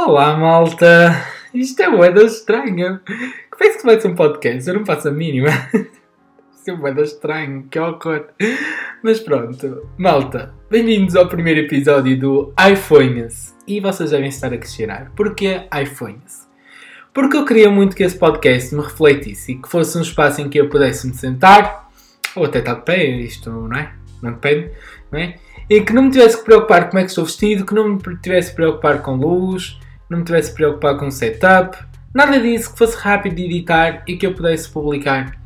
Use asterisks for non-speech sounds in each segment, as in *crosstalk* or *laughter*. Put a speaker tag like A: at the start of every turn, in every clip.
A: Olá, malta! Isto é moeda estranha. Como é que se vai ser um podcast? Eu não faço a mínima. *laughs* Isto é moeda estranha, que horror. Mas pronto, malta, bem-vindos ao primeiro episódio do iPhones. E vocês devem estar a questionar: porquê iPhones? Porque eu queria muito que esse podcast me refletisse e que fosse um espaço em que eu pudesse me sentar, ou até estar de pé, isto não é? Não depende, não é? E que não me tivesse que preocupar com como é que estou vestido, que não me tivesse que preocupar com luz, não me tivesse preocupado com setup, nada disso, que fosse rápido de editar e que eu pudesse publicar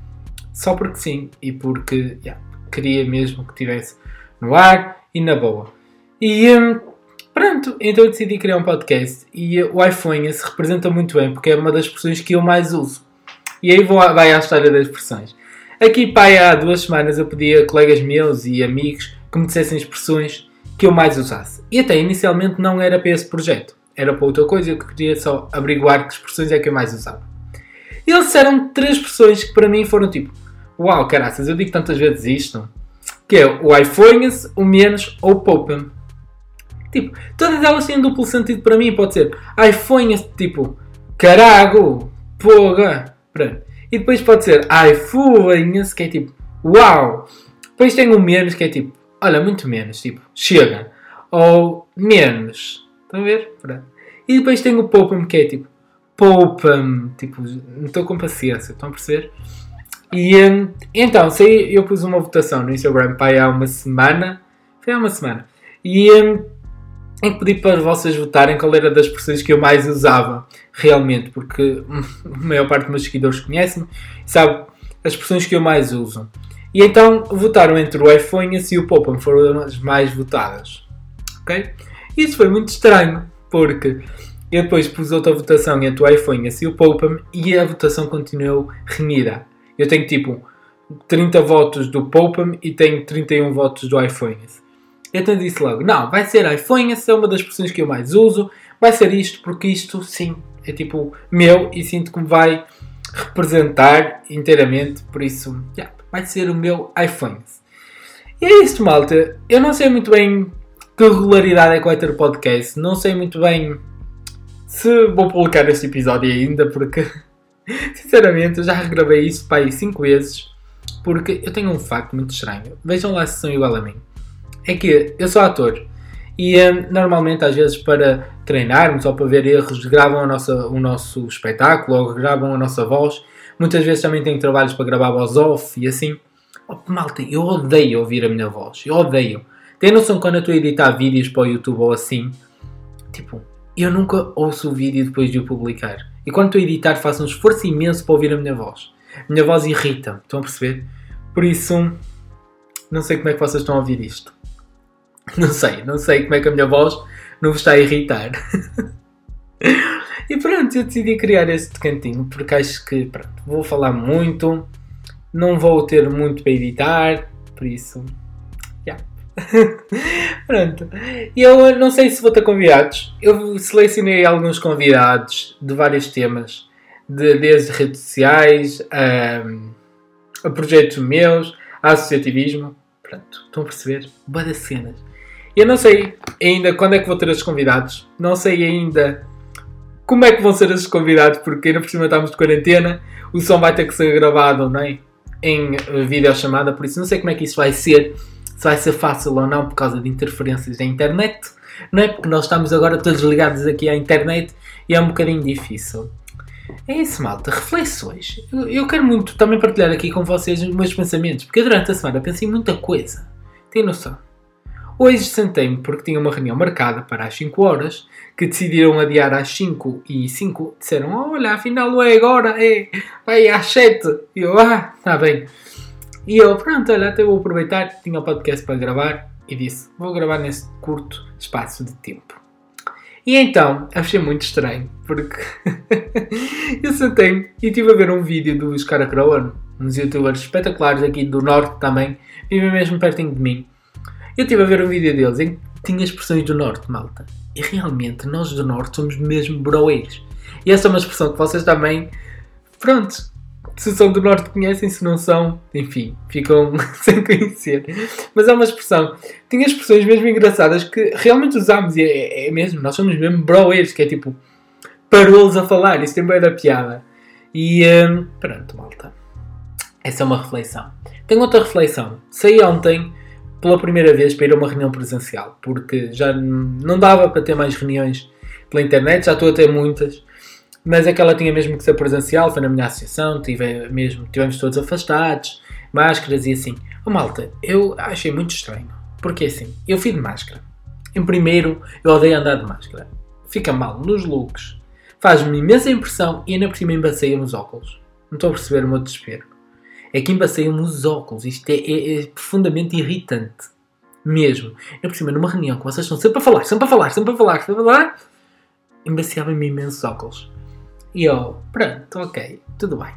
A: só porque sim e porque yeah, queria mesmo que tivesse no ar e na boa. E hum, pronto, então eu decidi criar um podcast e o iPhone se representa muito bem porque é uma das expressões que eu mais uso. E aí vou, vai à história das expressões. Aqui, pai, há duas semanas eu pedi a colegas meus e amigos que me dissessem expressões que eu mais usasse. E até inicialmente não era para esse projeto era para outra coisa, eu queria só averiguar que expressões é que eu mais usava. E eles disseram três expressões que para mim foram tipo: Uau, caraças, eu digo tantas vezes isto, que é o iPhone, o menos ou o poupa Tipo, todas elas têm duplo sentido para mim, pode ser iPhone, tipo, carago, poga, pronto. E depois pode ser iPhone, que é tipo, uau. Depois tem o menos, que é tipo, olha, muito menos, tipo, chega. Ou menos, Estão a ver? Pronto. E depois tem o poupa-me que é tipo, poupa-me, tipo, não estou com paciência, estão a perceber? E hum, então, sei, eu pus uma votação no Instagram para há uma semana, foi há uma semana, e hum, em pedi para vocês votarem qual era das expressões que eu mais usava realmente, porque *laughs* a maior parte dos meus seguidores conhecem sabe as expressões que eu mais uso. E então votaram entre o iPhone e o Poupa-me, foram as mais votadas. Ok? Isso foi muito estranho, porque eu depois pus outra votação entre o iPhone e o Poupa-me e a votação continuou renhida. Eu tenho tipo 30 votos do Poupa-me e tenho 31 votos do iPhone. Então disse logo: não, vai ser iPhone, essa é uma das expressões que eu mais uso, vai ser isto, porque isto sim é tipo meu e sinto que me vai representar inteiramente, por isso yeah, vai ser o meu iPhone. E é isto, malta. Eu não sei muito bem que regularidade é que vai ter o podcast. Não sei muito bem se vou publicar este episódio ainda, porque *laughs* sinceramente eu já regravei isso para aí 5 vezes. Porque eu tenho um facto muito estranho. Vejam lá se são igual a mim. É que eu sou ator e um, normalmente, às vezes, para treinarmos ou para ver erros, gravam a nossa, o nosso espetáculo ou gravam a nossa voz. Muitas vezes também tenho trabalhos para gravar voz off e assim. Oh, malta, eu odeio ouvir a minha voz. Eu odeio. Tem noção quando eu estou a editar vídeos para o YouTube ou assim? Tipo, eu nunca ouço o vídeo depois de o publicar. E quando estou a editar, faço um esforço imenso para ouvir a minha voz. A minha voz irrita, estão a perceber? Por isso, não sei como é que vocês estão a ouvir isto. Não sei, não sei como é que a minha voz não vos está a irritar. *laughs* e pronto, eu decidi criar este cantinho porque acho que pronto, vou falar muito, não vou ter muito para editar, por isso *laughs* Pronto. E eu não sei se vou ter convidados. Eu selecionei alguns convidados de vários temas, de, desde redes sociais a, a projetos meus, a associativismo. Pronto, estão a perceber? Boa das cenas. Eu não sei ainda quando é que vou ter esses convidados. Não sei ainda como é que vão ser esses convidados, porque ainda por cima estamos de quarentena. O som vai ter que ser gravado, não é? Em videochamada, por isso não sei como é que isso vai ser se vai ser fácil ou não por causa de interferências da internet, não é? Porque nós estamos agora todos ligados aqui à internet e é um bocadinho difícil. É isso, malta. Reflexões. Eu, quero muito também partilhar aqui com vocês os meus pensamentos, porque durante a semana pensei muita coisa. Tem noção? Hoje sentei-me porque tinha uma reunião marcada para as 5 horas, que decidiram adiar às 5 e 5 disseram: Olha, afinal não é agora, é vai às 7. E eu, ah, está bem. E eu, pronto, olha, até vou aproveitar, tinha o podcast para gravar e disse: vou gravar nesse curto espaço de tempo. E então, achei muito estranho, porque *laughs* eu sentei e estive a ver um vídeo dos Caracroan, uns youtubers espetaculares aqui do Norte também, vivem mesmo pertinho de mim. Eu estive a ver um vídeo deles em que tinha expressões do Norte, malta. E realmente, nós do Norte somos mesmo broeiros. E essa é uma expressão que vocês também, pronto, se são do Norte conhecem, se não são, enfim, ficam *laughs* sem conhecer. Mas é uma expressão. Tinha expressões mesmo engraçadas que realmente usámos e é, é mesmo, nós somos mesmo broers, que é tipo parou-los a falar, isso tem bem da piada. E hum, pronto, malta. Essa é uma reflexão. Tenho outra reflexão. Saí ontem pela primeira vez para ir a uma reunião presencial, porque já não dava para ter mais reuniões pela internet, já estou a ter muitas, mas aquela tinha mesmo que ser presencial, foi na minha associação, tive mesmo, tivemos todos afastados, máscaras e assim. Oh, malta, eu achei muito estranho, porque assim, eu fui de máscara. Em primeiro, eu odeio andar de máscara. Fica mal nos looks, faz-me imensa impressão e ainda por cima embaceia nos óculos. Não estou a perceber o meu desespero é que embaceiam os óculos. Isto é, é, é, profundamente irritante. Mesmo. Eu por cima, numa reunião que vocês estão sempre a falar, sempre a falar, sempre a falar, sempre a falar, embaciava-me imensos óculos. E eu, pronto, ok, tudo bem.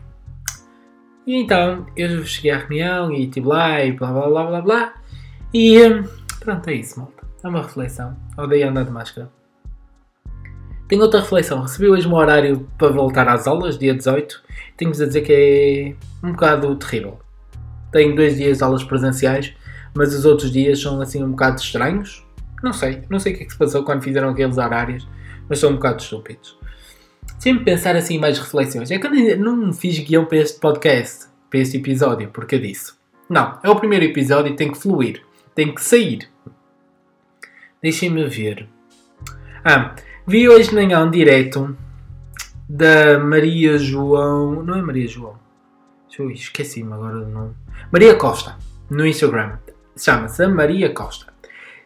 A: E então eu cheguei à reunião e estive lá e blá blá blá blá blá. E hum, pronto, é isso, malta. É uma reflexão. Odeio andar de máscara. Tenho outra reflexão. Recebi hoje um horário para voltar às aulas, dia 18. Tenho-vos a dizer que é um bocado terrível. Tenho dois dias de aulas presenciais, mas os outros dias são assim um bocado estranhos. Não sei, não sei o que é que se passou quando fizeram aqueles horários, mas são um bocado estúpidos. Sempre pensar assim mais reflexões. É que eu não fiz guião para este podcast, para este episódio, porque eu disse. Não, é o primeiro episódio e tem que fluir, tem que sair. Deixem-me ver. Ah, Vi hoje de manhã um direto da Maria João. Não é Maria João? Esqueci-me agora do nome. Maria Costa, no Instagram. Chama-se Maria Costa.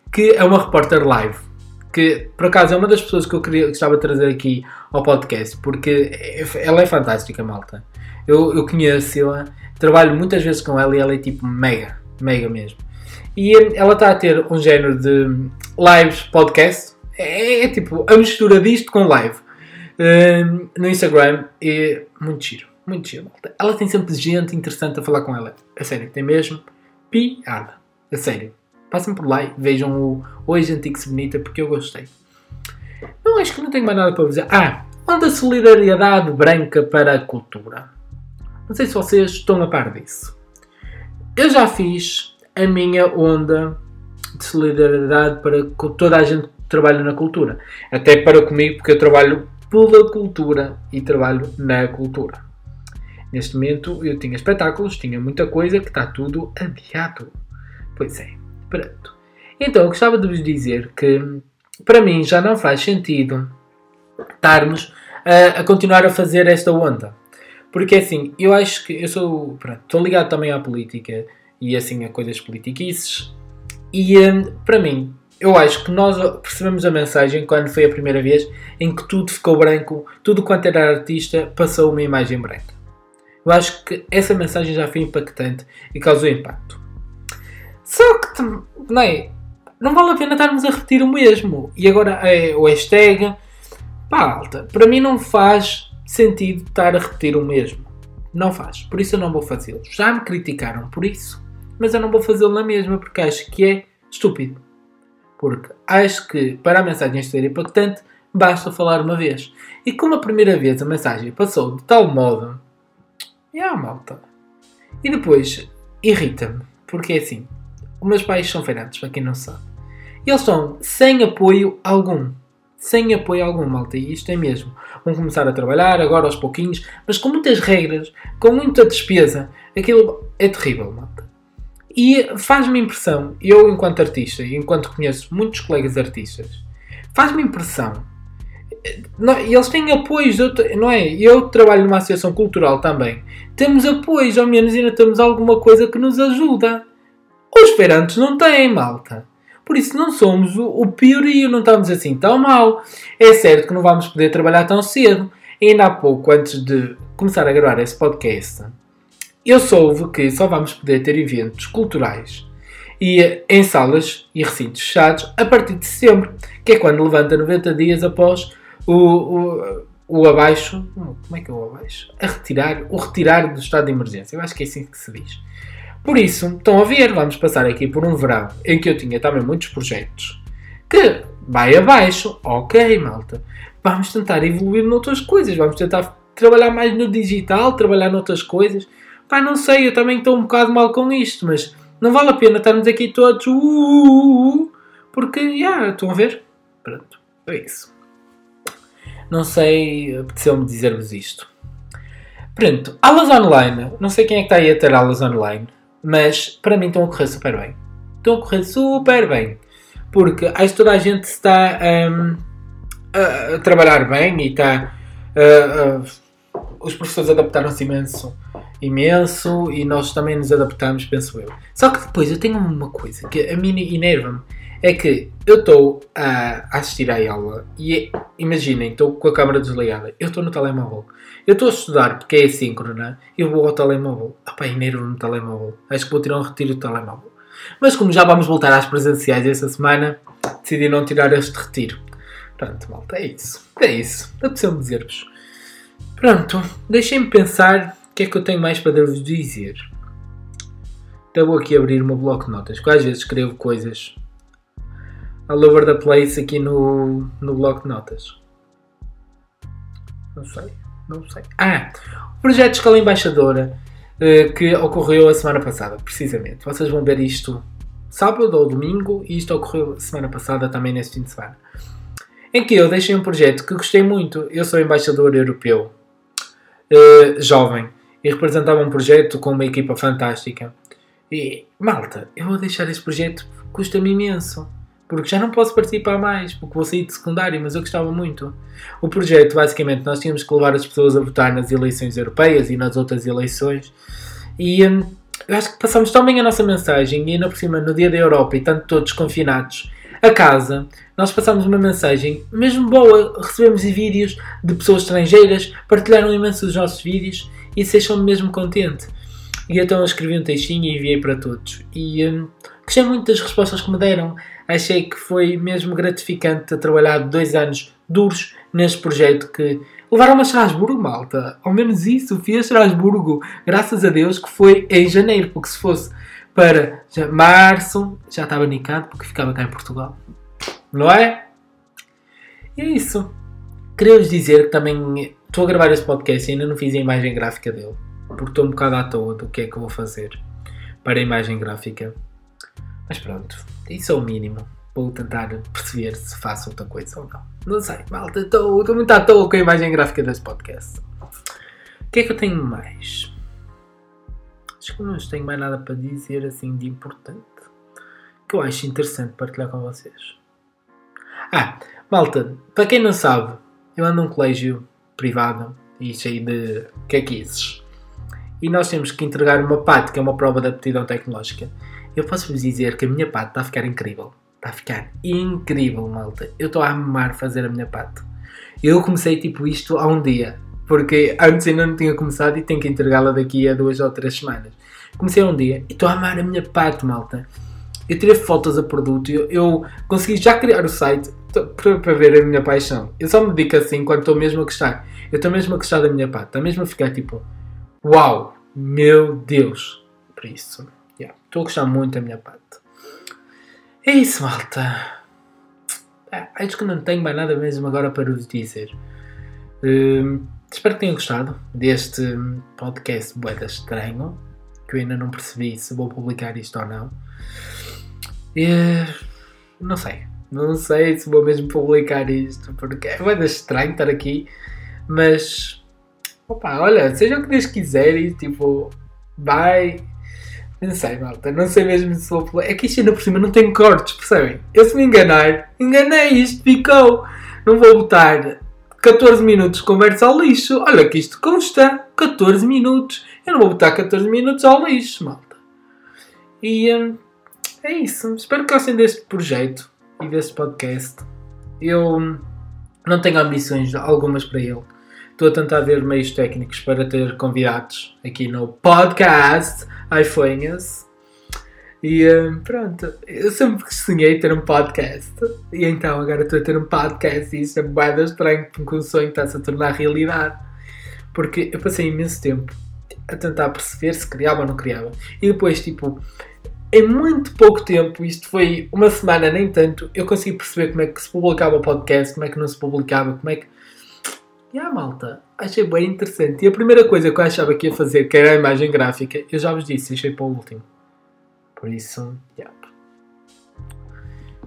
A: Que é uma repórter live. Que por acaso é uma das pessoas que eu queria, gostava de trazer aqui ao podcast. Porque ela é fantástica, malta. Eu, eu conheço-a, trabalho muitas vezes com ela e ela é tipo mega, mega mesmo. E ela está a ter um género de lives, podcast, é, é, tipo a mistura disto com live uh, no Instagram. É muito giro, muito giro. Ela tem sempre gente interessante a falar com ela. A sério, tem mesmo piada. A sério. Passem por lá e vejam o Hoje Antigo-se Bonita porque eu gostei. Não, acho que não tenho mais nada para dizer. Ah, onda solidariedade branca para a cultura. Não sei se vocês estão a par disso. Eu já fiz a minha onda de solidariedade para toda a gente trabalho na cultura. Até para comigo, porque eu trabalho pela cultura e trabalho na cultura. Neste momento eu tinha espetáculos, tinha muita coisa que está tudo adiado. Pois é, Então eu gostava de vos dizer que para mim já não faz sentido estarmos a, a continuar a fazer esta onda. Porque assim, eu acho que eu sou. Pronto, estou ligado também à política e assim a coisas politiquices. E um, para mim, eu acho que nós percebemos a mensagem quando foi a primeira vez em que tudo ficou branco, tudo quanto era artista passou uma imagem branca. Eu acho que essa mensagem já foi impactante e causou impacto. Só que, não é? Não vale a pena estarmos a repetir o mesmo. E agora é o hashtag. Pá, alta. Para mim não faz sentido estar a repetir o mesmo. Não faz. Por isso eu não vou fazê-lo. Já me criticaram por isso. Mas eu não vou fazê-lo na mesma porque acho que é estúpido porque acho que para a mensagem ser impactante basta falar uma vez. E como a primeira vez a mensagem passou de tal modo, é a malta. E depois irrita-me, porque é assim: os meus pais são feirantes, para quem não sabe. E eles estão sem apoio algum. Sem apoio algum, malta. E isto é mesmo. Vão começar a trabalhar agora aos pouquinhos, mas com muitas regras, com muita despesa. Aquilo é terrível, malta. E faz-me impressão, eu enquanto artista e enquanto conheço muitos colegas artistas, faz-me impressão. Eles têm apoios, não é? Eu trabalho numa associação cultural também. Temos apoios, ao menos ainda temos alguma coisa que nos ajuda. Os feirantes não têm, malta. Por isso não somos o, o piorio, não estamos assim tão mal. É certo que não vamos poder trabalhar tão cedo. E ainda há pouco, antes de começar a gravar esse podcast, eu soube que só vamos poder ter eventos culturais e em salas e recintos fechados a partir de setembro, que é quando levanta 90 dias após o, o, o abaixo. Como é que é o abaixo? A retirar, o retirar do estado de emergência. Eu acho que é assim que se diz. Por isso, estão a ver, vamos passar aqui por um verão em que eu tinha também muitos projetos que vai abaixo. Ok, malta. Vamos tentar evoluir noutras coisas. Vamos tentar trabalhar mais no digital, trabalhar noutras coisas. Pá, não sei, eu também estou um bocado mal com isto, mas não vale a pena estarmos aqui todos. Uh, uh, uh, porque, já, yeah, estão a ver? Pronto, é isso. Não sei, apeteceu-me dizer-vos isto. Pronto, aulas online. Não sei quem é que está aí a ter aulas online, mas para mim estão a correr super bem. Estão a correr super bem. Porque acho que toda a gente está um, a, trabalhar bem e está. Uh, uh, os professores adaptaram-se imenso, imenso e nós também nos adaptamos, penso eu. Só que depois eu tenho uma coisa que a mim enerva-me é que eu estou a assistir à aula e imaginem, estou com a câmera desligada, eu estou no telemóvel. Eu estou a estudar porque é assíncrona eu vou ao telemóvel. Ah pá, enervo no telemóvel. Acho que vou tirar um retiro do telemóvel. Mas como já vamos voltar às presenciais essa semana, decidi não tirar este retiro. Pronto, malta, é isso. É isso. Apeteceu-me dizer-vos. Pronto, deixem-me pensar o que é que eu tenho mais para vos dizer. Então vou aqui abrir o meu bloco de notas, que às vezes escrevo coisas all over the place aqui no, no bloco de notas. Não sei, não sei. Ah, o projeto Escola Embaixadora uh, que ocorreu a semana passada, precisamente. Vocês vão ver isto sábado ou domingo e isto ocorreu semana passada também neste fim de semana. Em que eu deixei um projeto que gostei muito. Eu sou embaixador europeu, uh, jovem, e representava um projeto com uma equipa fantástica. E, malta, eu vou deixar este projeto, custa-me imenso porque já não posso participar mais, porque vou sair de secundário, mas eu gostava muito. O projeto, basicamente, nós tínhamos que levar as pessoas a votar nas eleições europeias e nas outras eleições, e hum, eu acho que passamos tão bem a nossa mensagem, e ainda por cima, no dia da Europa, e tanto todos confinados, a casa, nós passamos uma mensagem mesmo boa, recebemos vídeos de pessoas estrangeiras, partilharam imenso os nossos vídeos, e isso deixou-me mesmo contente. E então eu escrevi um textinho e enviei para todos. E hum, gostei muito das respostas que me deram achei que foi mesmo gratificante ter trabalhado dois anos duros neste projeto que levaram-me a Estrasburgo, malta. Ao menos isso, fui a Estrasburgo, graças a Deus, que foi em janeiro, porque se fosse para já, março, já estava nicado, porque ficava cá em Portugal. Não é? E é isso. Queria-vos dizer que também estou a gravar este podcast e ainda não fiz a imagem gráfica dele, porque estou um bocado à toa do que é que eu vou fazer para a imagem gráfica. Mas pronto, isso é o mínimo. Vou tentar perceber se faço outra coisa ou não. Não sei, malta, estou muito à toa com a imagem gráfica desse podcast. O que é que eu tenho mais? Acho que não tenho mais nada para dizer assim de importante. Que eu acho interessante partilhar com vocês. Ah, malta, para quem não sabe, eu ando num colégio privado e cheio de caquices. E nós temos que entregar uma PAT, que é uma prova de aptidão tecnológica eu posso vos dizer que a minha parte está a ficar incrível. Está a ficar incrível, malta. Eu estou a amar fazer a minha parte. Eu comecei tipo isto há um dia. Porque antes ainda não tinha começado e tenho que entregá-la daqui a duas ou três semanas. Comecei há um dia e estou a amar a minha parte, malta. Eu tirei fotos a produto, eu, eu consegui já criar o site para, ver a minha paixão. Eu só me dedico assim quando estou mesmo a gostar. Eu estou mesmo a gostar da minha parte. Estou mesmo a ficar tipo, uau, meu Deus. Por isso. Estou a gostar muito da minha parte. É isso, malta. É, acho que não tenho mais nada mesmo agora para vos dizer. Uh, espero que tenham gostado deste podcast Boeda Estranho. Que eu ainda não percebi se vou publicar isto ou não. Uh, não sei. Não sei se vou mesmo publicar isto. Porque é boeda estranho estar aqui. Mas. Opa, olha, seja o que Deus quiser e tipo. Vai não sei, malta. Não sei mesmo se vou. É que isto ainda por cima não tem cortes, percebem? Eu se me enganar, enganei, isto ficou. Não vou botar 14 minutos de conversa ao lixo. Olha que isto consta 14 minutos. Eu não vou botar 14 minutos ao lixo, malta. E hum, é isso. Espero que gostem deste projeto e deste podcast. Eu hum, não tenho ambições algumas para ele. Estou a tentar ver meios técnicos para ter convidados aqui no podcast iPhones. E uh, pronto, eu sempre sonhei ter um podcast. E então agora estou a ter um podcast e isso é bem estranho porque o sonho está-se a tornar realidade. Porque eu passei imenso tempo a tentar perceber se criava ou não criava. E depois, tipo, em muito pouco tempo, isto foi uma semana, nem tanto, eu consegui perceber como é que se publicava o podcast, como é que não se publicava, como é que E a malta, achei bem interessante. E a primeira coisa que eu achava que ia fazer, que era a imagem gráfica, eu já vos disse, deixei para o último. Por isso, yeah.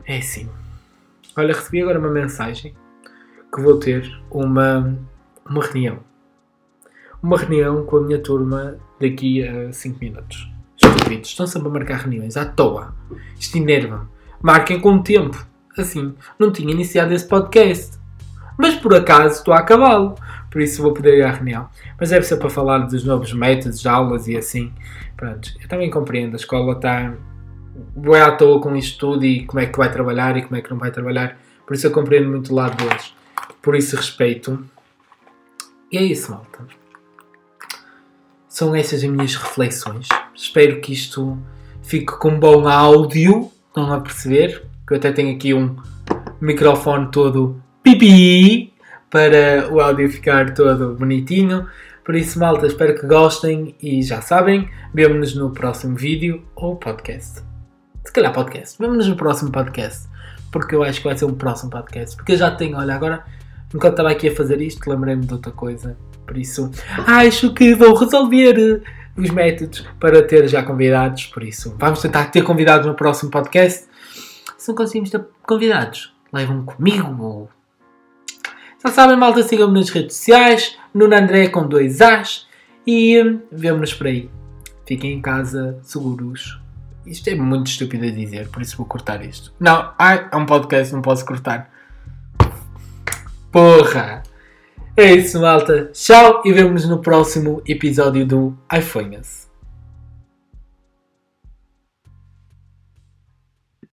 A: é assim. Olha, recebi agora uma mensagem que vou ter uma, uma reunião. Uma reunião com a minha turma daqui a 5 minutos. Estúpidos, estão sempre a marcar reuniões à toa. Isto enerva-me. Marquem com tempo. Assim, não tinha iniciado esse podcast. Mas por acaso estou a acabá-lo. Por isso vou poder ir à reunião. Mas deve ser para falar dos novos métodos de aulas e assim. Pronto, eu também compreendo. A escola está bem à toa com isto tudo e como é que vai trabalhar e como é que não vai trabalhar. Por isso eu compreendo muito o lado deles. Por isso respeito. E é isso, malta. São essas as minhas reflexões. Espero que isto fique com bom áudio. Estão a perceber? Que eu até tenho aqui um microfone todo pipi para o áudio ficar todo bonitinho. Por isso, malta, espero que gostem e já sabem, vemo-nos no próximo vídeo ou podcast. Se calhar podcast. Vemo-nos no próximo podcast. Porque eu acho que vai ser um próximo podcast. Porque eu já tenho, olha, agora, enquanto estava aqui a fazer isto, lembrei-me de outra coisa. Por isso, acho que vou resolver os métodos para ter já convidados. Por isso, vamos tentar ter convidados no próximo podcast. Se não conseguimos ter convidados, levam comigo. Já sabem, malta, sigam-me nas redes sociais. Nuno André com dois As. E hum, vemo-nos por aí. Fiquem em casa, seguros. Isto é muito estúpido a dizer, por isso vou cortar isto. Não, ai, é um podcast, não posso cortar. Porra! É isso, malta. Tchau e vemo-nos no próximo episódio do iPhones.